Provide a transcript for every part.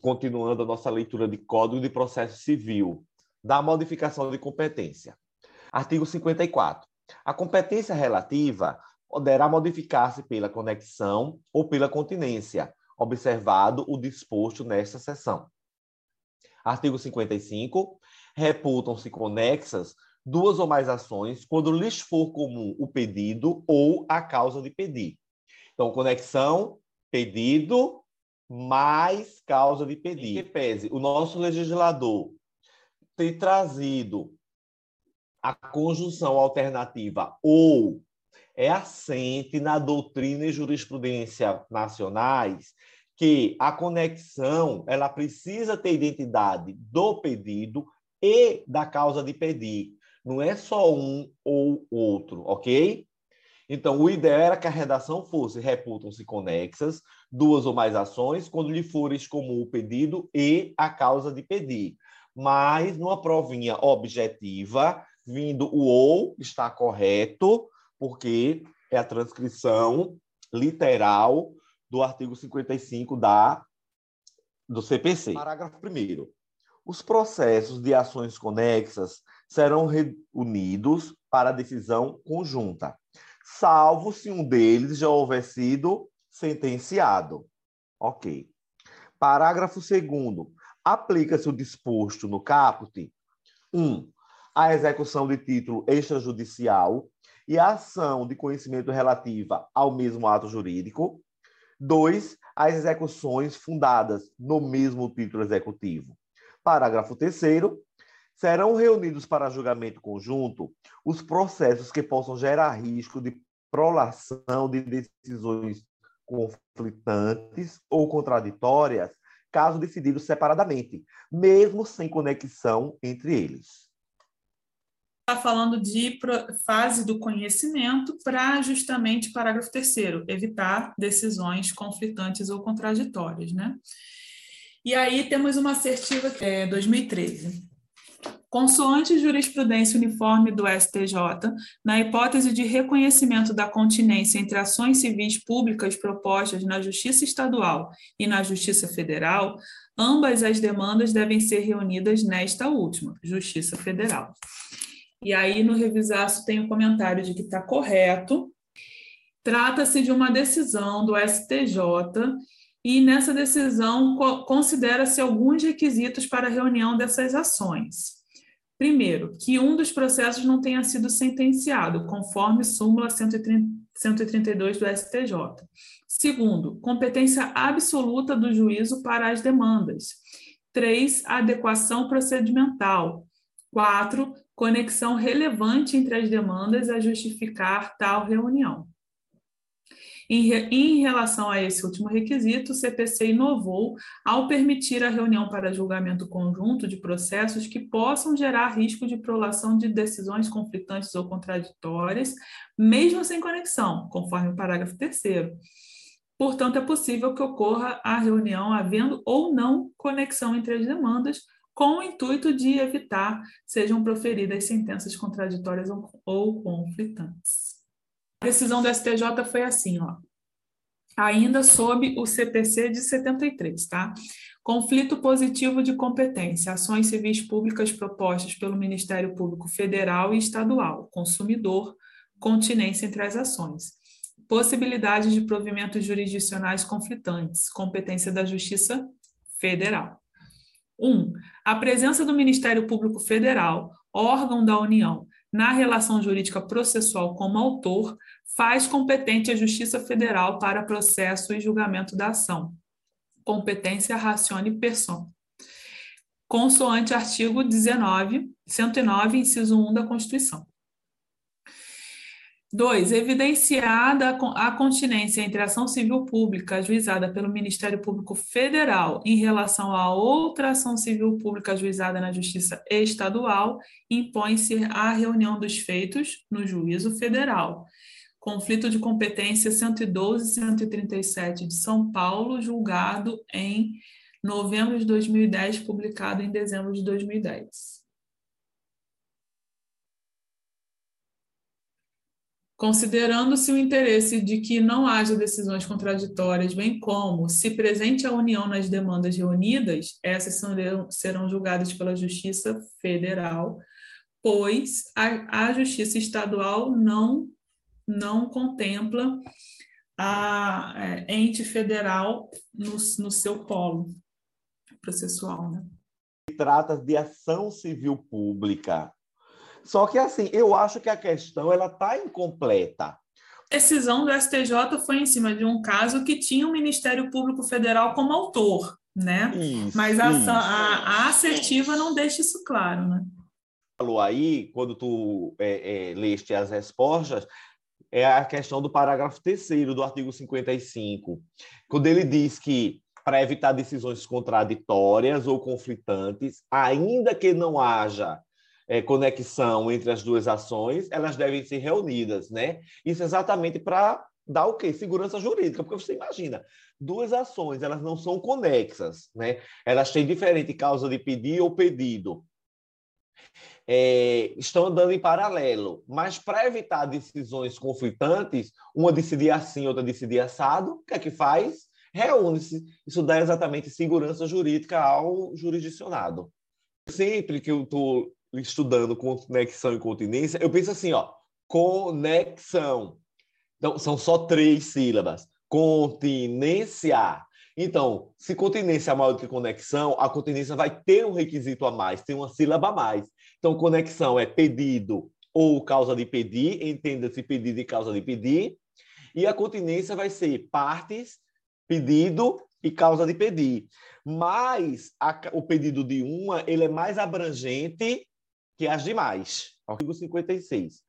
continuando a nossa leitura de Código de Processo Civil, da modificação de competência. Artigo 54. A competência relativa poderá modificar-se pela conexão ou pela continência, observado o disposto nesta seção. Artigo 55. Reputam-se conexas duas ou mais ações quando lhes for comum o pedido ou a causa de pedir. Então, conexão, pedido, mais causa de pedir. Em que pese o nosso legislador ter trazido a conjunção alternativa ou é assente na doutrina e jurisprudência nacionais que a conexão ela precisa ter identidade do pedido e da causa de pedir. Não é só um ou outro, ok? Então, o ideal era que a redação fosse reputam-se conexas, duas ou mais ações, quando lhe fores comum o pedido e a causa de pedir. Mas, numa provinha objetiva, vindo o ou, está correto, porque é a transcrição literal do artigo 55 da, do CPC. Parágrafo 1. Os processos de ações conexas serão reunidos para decisão conjunta salvo se um deles já houver sido sentenciado. Ok. Parágrafo 2. Aplica-se o disposto no caput 1. Um, a execução de título extrajudicial e a ação de conhecimento relativa ao mesmo ato jurídico. 2. As execuções fundadas no mesmo título executivo. Parágrafo 3 serão reunidos para julgamento conjunto os processos que possam gerar risco de prolação de decisões conflitantes ou contraditórias, caso decididos separadamente, mesmo sem conexão entre eles. Está falando de fase do conhecimento para justamente parágrafo terceiro, evitar decisões conflitantes ou contraditórias, né? E aí temos uma assertiva é 2013. Consoante jurisprudência uniforme do STJ, na hipótese de reconhecimento da continência entre ações civis públicas propostas na Justiça Estadual e na Justiça Federal, ambas as demandas devem ser reunidas nesta última, Justiça Federal. E aí, no revisaço, tem o um comentário de que está correto. Trata-se de uma decisão do STJ e nessa decisão considera-se alguns requisitos para a reunião dessas ações. Primeiro, que um dos processos não tenha sido sentenciado, conforme súmula 132 do STJ. Segundo, competência absoluta do juízo para as demandas. Três, adequação procedimental. Quatro, conexão relevante entre as demandas a justificar tal reunião. Em, em relação a esse último requisito, o CPC inovou ao permitir a reunião para julgamento conjunto de processos que possam gerar risco de prolação de decisões conflitantes ou contraditórias, mesmo sem conexão, conforme o parágrafo 3. Portanto, é possível que ocorra a reunião havendo ou não conexão entre as demandas, com o intuito de evitar sejam proferidas sentenças contraditórias ou conflitantes. A decisão do STJ foi assim, ó. Ainda sob o CPC de 73, tá? Conflito positivo de competência, ações civis públicas propostas pelo Ministério Público Federal e Estadual, consumidor, continência entre as ações. Possibilidades de provimentos jurisdicionais conflitantes, competência da Justiça Federal. 1. Um, a presença do Ministério Público Federal, órgão da União, na relação jurídica processual como autor, faz competente a Justiça Federal para processo e julgamento da ação. Competência racione person. Consoante artigo 19, 109, inciso 1 da Constituição. 2. Evidenciada a continência entre a ação civil pública ajuizada pelo Ministério Público Federal em relação a outra ação civil pública ajuizada na Justiça Estadual, impõe-se a reunião dos feitos no juízo federal. Conflito de competência 112 e 137 de São Paulo, julgado em novembro de 2010, publicado em dezembro de 2010. Considerando-se o interesse de que não haja decisões contraditórias, bem como, se presente a união nas demandas reunidas, essas serão, julgadas pela Justiça Federal, pois a, a Justiça Estadual não, não contempla a é, ente federal no, no seu polo processual. Né? Trata de ação civil pública só que assim, eu acho que a questão ela está incompleta. A decisão do STJ foi em cima de um caso que tinha o Ministério Público Federal como autor, né? Isso, Mas a, a, a, assertiva não deixa isso claro, né? Falou aí, quando tu é, é, leste as respostas, é a questão do parágrafo terceiro do artigo 55, quando ele diz que para evitar decisões contraditórias ou conflitantes, ainda que não haja é, conexão entre as duas ações, elas devem ser reunidas, né? Isso exatamente para dar o quê? Segurança jurídica, porque você imagina, duas ações, elas não são conexas, né? Elas têm diferente causa de pedir ou pedido. É, estão andando em paralelo, mas para evitar decisões conflitantes, uma decidir assim, outra decidir assado, o que é que faz? Reúne-se. Isso dá exatamente segurança jurídica ao jurisdicionado. Sempre que eu estou estudando conexão e continência, eu penso assim, ó, conexão. Então, são só três sílabas. Continência. Então, se continência é maior do que conexão, a continência vai ter um requisito a mais, tem uma sílaba a mais. Então, conexão é pedido ou causa de pedir, entenda-se pedido e causa de pedir. E a continência vai ser partes, pedido e causa de pedir. Mas a, o pedido de uma, ele é mais abrangente que as demais. Artigo 56.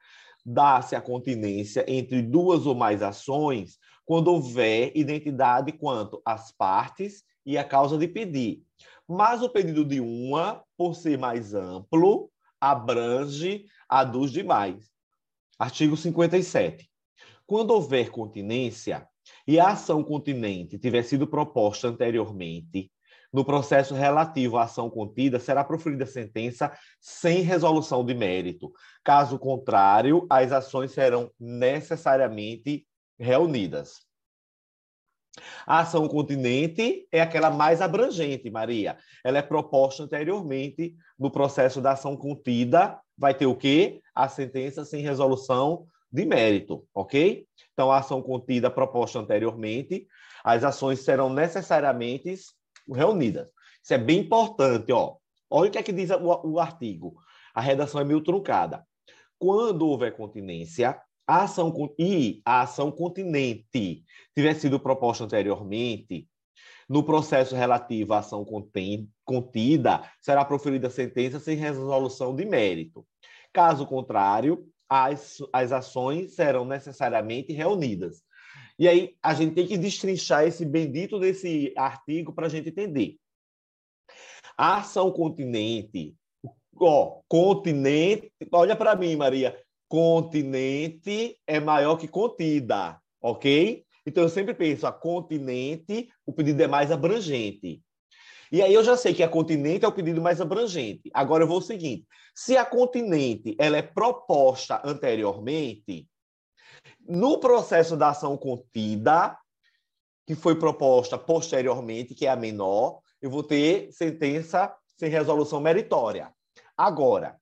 Dá-se a continência entre duas ou mais ações quando houver identidade quanto às partes e a causa de pedir. Mas o pedido de uma, por ser mais amplo, abrange a dos demais. Artigo 57. Quando houver continência e a ação continente tiver sido proposta anteriormente no processo relativo à ação contida, será proferida sentença sem resolução de mérito. Caso contrário, as ações serão necessariamente reunidas. A ação continente é aquela mais abrangente, Maria. Ela é proposta anteriormente no processo da ação contida. Vai ter o quê? A sentença sem resolução de mérito, ok? Então, a ação contida proposta anteriormente, as ações serão necessariamente reunidas. Isso é bem importante, ó. Olha o que é que diz o, o artigo. A redação é meio truncada. Quando houver continência, a ação e a ação continente tiver sido proposta anteriormente, no processo relativo à ação contida, será proferida sentença sem resolução de mérito. Caso contrário, as, as ações serão necessariamente reunidas. E aí a gente tem que destrinchar esse bendito desse artigo para a gente entender. A ação continente, ó, continente, olha para mim, Maria, continente é maior que contida, ok? Então eu sempre penso, a continente, o pedido é mais abrangente. E aí eu já sei que a continente é o pedido mais abrangente. Agora eu vou o seguinte: se a continente ela é proposta anteriormente, no processo da ação contida, que foi proposta posteriormente, que é a menor, eu vou ter sentença sem resolução meritória. Agora,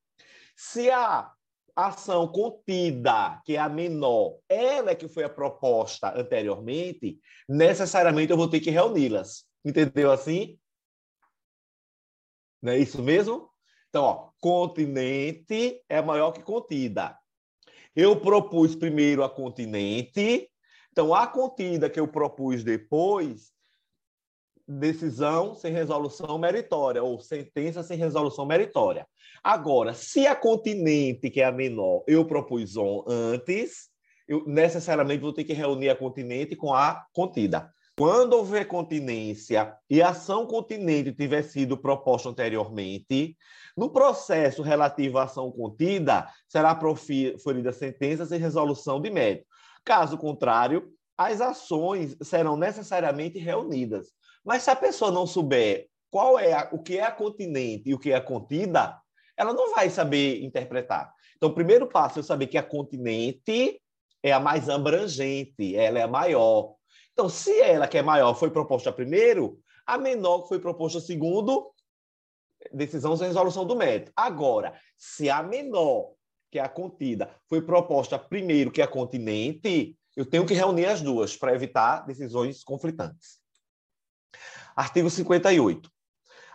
se a ação contida, que é a menor, ela é que foi a proposta anteriormente, necessariamente eu vou ter que reuni-las. Entendeu assim? Não é isso mesmo? Então, ó, continente é maior que contida. Eu propus primeiro a continente, então a contida que eu propus depois, decisão sem resolução meritória, ou sentença sem resolução meritória. Agora, se a continente, que é a menor, eu propus antes, eu necessariamente vou ter que reunir a continente com a contida. Quando houver continência e ação continente tiver sido proposta anteriormente, no processo relativo à ação contida, será proferida sentença sem resolução de mérito. Caso contrário, as ações serão necessariamente reunidas. Mas se a pessoa não souber qual é a, o que é a continente e o que é a contida, ela não vai saber interpretar. Então, o primeiro passo é saber que a continente é a mais abrangente, ela é a maior. Então, se ela, que é maior, foi proposta primeiro, a menor que foi proposta segundo, decisão sem resolução do mérito. Agora, se a menor, que é a contida, foi proposta primeiro, que é a continente, eu tenho que reunir as duas para evitar decisões conflitantes. Artigo 58.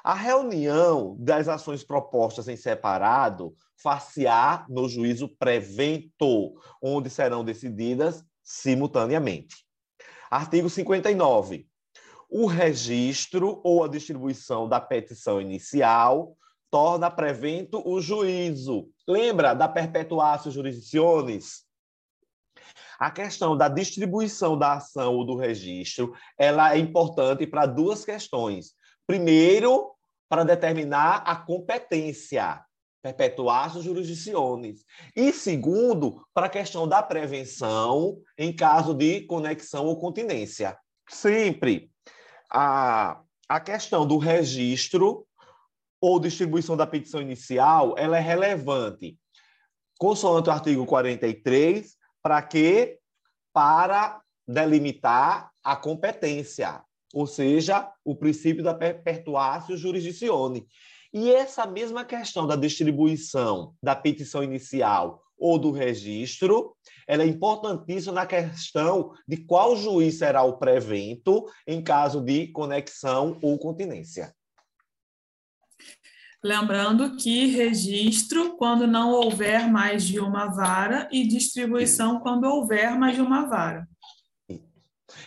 A reunião das ações propostas em separado far-se-á no juízo prevento, onde serão decididas simultaneamente. Artigo 59. O registro ou a distribuição da petição inicial torna prevento o juízo. Lembra da perpetuatio jurisdiciones? A questão da distribuição da ação ou do registro, ela é importante para duas questões. Primeiro, para determinar a competência, perpetuatio jurisdiciones. E segundo, para a questão da prevenção em caso de conexão ou continência. Sempre a, a questão do registro ou distribuição da petição inicial, ela é relevante. Consoante o artigo 43, para quê? Para delimitar a competência, ou seja, o princípio da perpetuatio jurisdictione. E essa mesma questão da distribuição da petição inicial ou do registro, ela é importantíssima na questão de qual juiz será o prevento em caso de conexão ou continência. Lembrando que registro quando não houver mais de uma vara e distribuição quando houver mais de uma vara.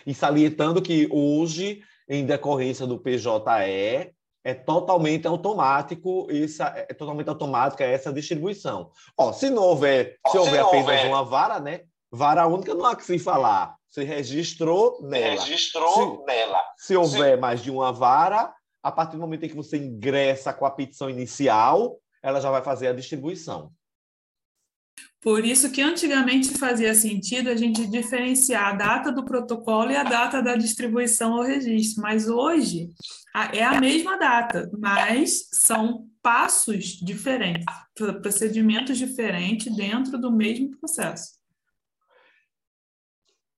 E salientando que hoje, em decorrência do PJE, é totalmente automático essa é totalmente automática essa distribuição. Ó, se não houver, Ó, se, houver apenas houver. uma vara, né? Vara única não há que se falar. Se registrou nela. Registrou se, nela. Se houver se... mais de uma vara, a partir do momento em que você ingressa com a petição inicial, ela já vai fazer a distribuição. Por isso que antigamente fazia sentido a gente diferenciar a data do protocolo e a data da distribuição ao registro, mas hoje é a mesma data, mas são passos diferentes, procedimentos diferentes dentro do mesmo processo.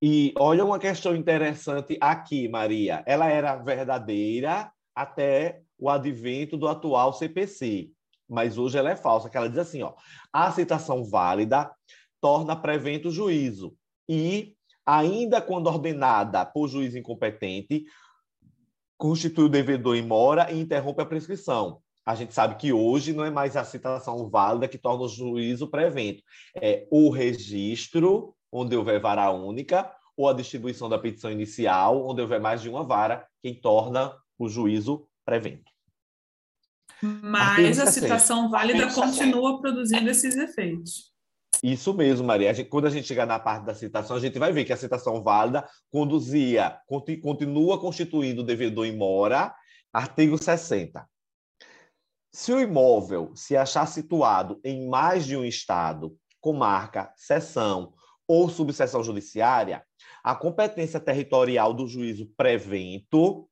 E olha uma questão interessante aqui, Maria. Ela era verdadeira até o advento do atual CPC, mas hoje ela é falsa, que ela diz assim, ó, a citação válida torna prevento juízo e, ainda quando ordenada por juiz incompetente, constitui o devedor em mora e interrompe a prescrição. A gente sabe que hoje não é mais a citação válida que torna o juízo prevento, é o registro, onde houver vara única, ou a distribuição da petição inicial, onde houver mais de uma vara, quem torna o juízo prevento. Mas a citação válida continua produzindo esses efeitos. Isso mesmo, Maria. A gente, quando a gente chegar na parte da citação, a gente vai ver que a citação válida conduzia, continua constituindo o devedor em mora, artigo 60. Se o imóvel se achar situado em mais de um estado, comarca, seção ou subseção judiciária, a competência territorial do juízo prevento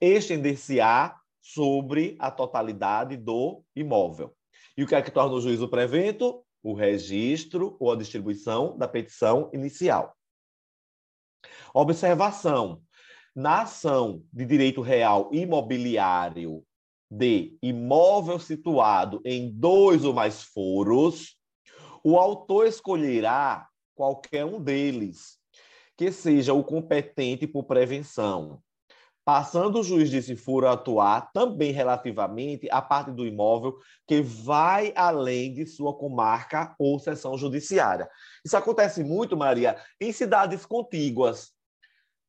estender-se-á sobre a totalidade do imóvel. E o que é que torna o juízo prevento? O registro ou a distribuição da petição inicial. Observação: na ação de direito real imobiliário de imóvel situado em dois ou mais foros, o autor escolherá qualquer um deles, que seja o competente por prevenção, passando o juiz de se for atuar também relativamente à parte do imóvel que vai além de sua comarca ou seção judiciária. Isso acontece muito, Maria, em cidades contíguas.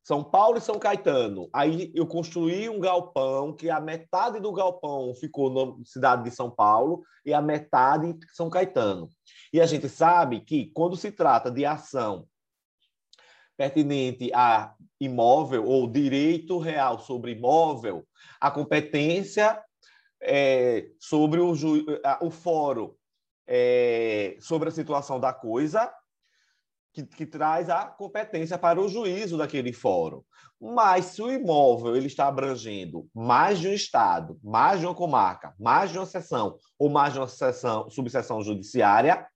São Paulo e São Caetano. Aí eu construí um galpão que a metade do galpão ficou na cidade de São Paulo e a metade em São Caetano. E a gente sabe que quando se trata de ação pertinente a imóvel ou direito real sobre imóvel, a competência é, sobre o, ju, o fórum é, sobre a situação da coisa, que, que, traz a competência para o juízo daquele fórum. Mas se o imóvel ele está abrangendo mais de um estado, mais de uma comarca, mais de uma seção ou mais de uma seção, subseção judiciária,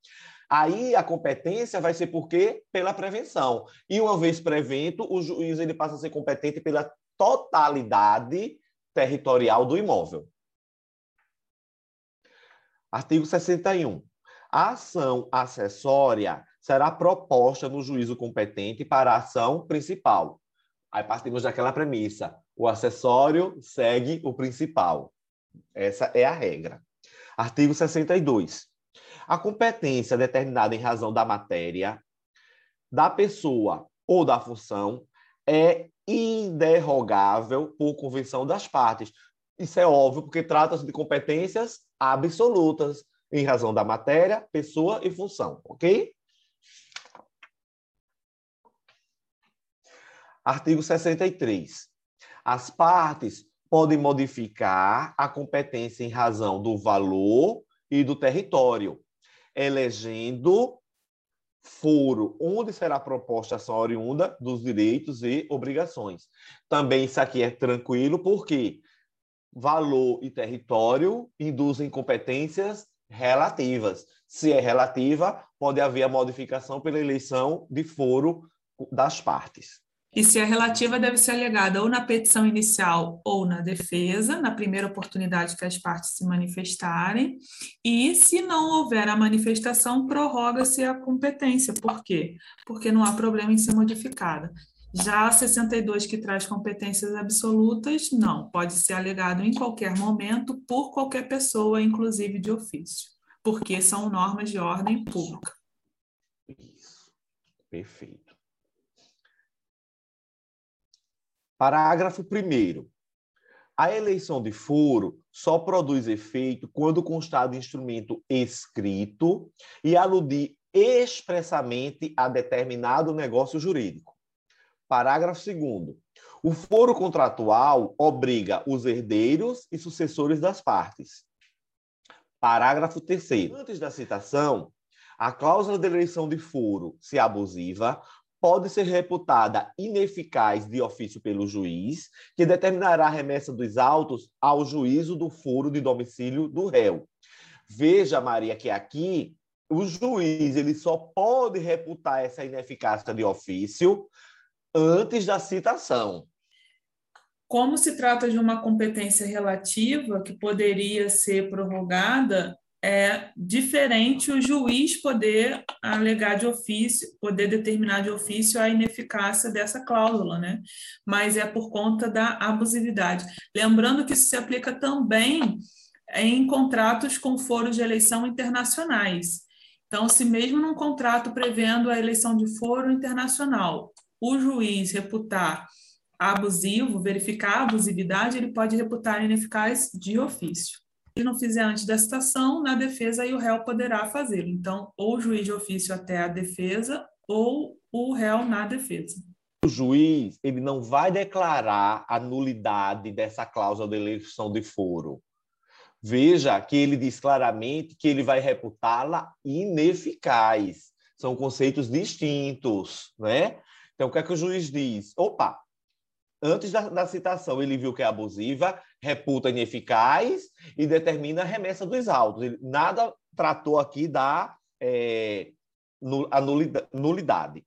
Aí a competência vai ser por quê? Pela prevenção. E uma vez prevento, o juiz ele passa a ser competente pela totalidade territorial do imóvel. Artigo 61. A ação acessória será proposta no juízo competente para a ação principal. Aí partimos daquela premissa: o acessório segue o principal. Essa é a regra. Artigo 62. A competência determinada em razão da matéria, da pessoa ou da função é inderrogável por convenção das partes. Isso é óbvio, porque trata-se de competências absolutas em razão da matéria, pessoa e função, ok? Artigo 63. As partes podem modificar a competência em razão do valor e do território, elegendo foro onde será proposta a ação oriunda dos direitos e obrigações. Também isso aqui é tranquilo, porque valor e território induzem competências relativas. Se é relativa, pode haver a modificação pela eleição de foro das partes. E se é relativa, deve ser alegada ou na petição inicial ou na defesa, na primeira oportunidade que as partes se manifestarem. E se não houver a manifestação, prorroga-se a competência. Por quê? Porque não há problema em ser modificada. Já a 62, que traz competências absolutas, não, pode ser alegado em qualquer momento por qualquer pessoa, inclusive de ofício, porque são normas de ordem pública. Isso, perfeito. Parágrafo 1. A eleição de foro só produz efeito quando constar de instrumento escrito e aludir expressamente a determinado negócio jurídico. Parágrafo 2. O foro contratual obriga os herdeiros e sucessores das partes. Parágrafo 3. Antes da citação, a cláusula de eleição de foro, se abusiva, pode ser reputada ineficaz de ofício pelo juiz, que determinará a remessa dos autos ao juízo do foro de domicílio do réu. Veja, Maria, que aqui o juiz ele só pode reputar essa ineficácia de ofício antes da citação. Como se trata de uma competência relativa que poderia ser prorrogada, é diferente o juiz poder alegar de ofício, poder determinar de ofício a ineficácia dessa cláusula, né? Mas é por conta da abusividade. Lembrando que isso se aplica também em contratos com foros de eleição internacionais. Então, se mesmo num contrato prevendo a eleição de foro internacional, o juiz reputar abusivo, verificar a abusividade, ele pode reputar ineficaz de ofício. Se não fizer antes da citação, na defesa aí o réu poderá fazê-lo. Então, ou o juiz de ofício até a defesa, ou o réu na defesa. O juiz ele não vai declarar a nulidade dessa cláusula de eleição de foro. Veja que ele diz claramente que ele vai reputá-la ineficaz. São conceitos distintos, né? Então, o que é que o juiz diz? Opa, antes da, da citação, ele viu que é abusiva, reputa ineficaz e determina a remessa dos autos. Ele, nada tratou aqui da é, nulidade.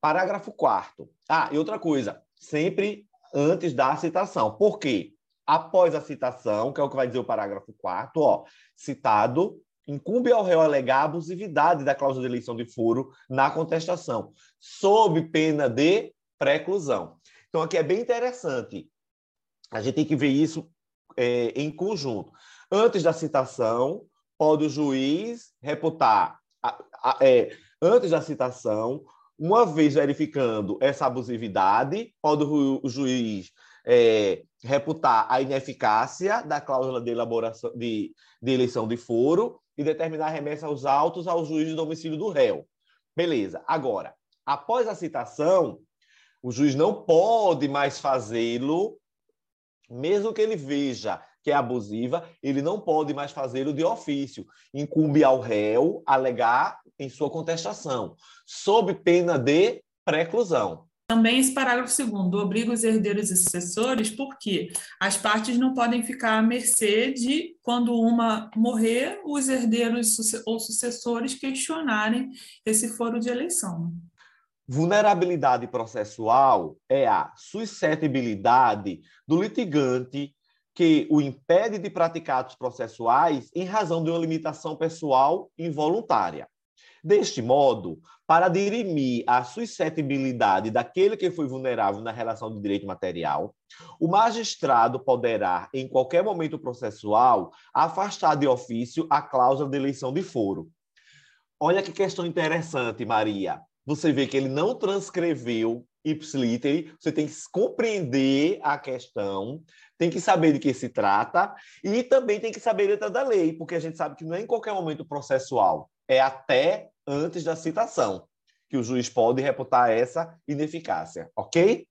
Parágrafo 4 Ah, e outra coisa, sempre antes da citação. Por quê? Após a citação, que é o que vai dizer o parágrafo 4 ó, citado incumbe ao réu alegar a abusividade da cláusula de eleição de foro na contestação, sob pena de preclusão. Então, aqui é bem interessante. A gente tem que ver isso é, em conjunto. Antes da citação, pode o juiz reputar, a, a, é, antes da citação, uma vez verificando essa abusividade, pode o, juiz é, reputar a ineficácia da cláusula de elaboração de, de eleição de foro e determinar a remessa aos autos ao juiz de domicílio do réu. Beleza. Agora, após a citação, o juiz não pode mais fazê-lo, mesmo que ele veja que é abusiva, ele não pode mais fazê-lo de ofício. Incumbe ao réu alegar em sua contestação, sob pena de preclusão. Também esse parágrafo segundo obriga os herdeiros e sucessores, porque as partes não podem ficar à mercê de, quando uma morrer, os herdeiros ou sucessores questionarem esse foro de eleição. Vulnerabilidade processual é a suscetibilidade do litigante que o impede de praticar atos processuais em razão de uma limitação pessoal involuntária. Deste modo, para dirimir a suscetibilidade daquele que foi vulnerável na relação de direito material, o magistrado poderá, em qualquer momento processual, afastar de ofício a cláusula de eleição de foro. Olha que questão interessante, Maria. Você vê que ele não transcreveu ipsiliter, você tem que compreender a questão, tem que saber de que se trata e também tem que saber a letra da lei, porque a gente sabe que não é em qualquer momento processual, é até antes da citação, que o juiz pode reputar essa ineficácia, ok?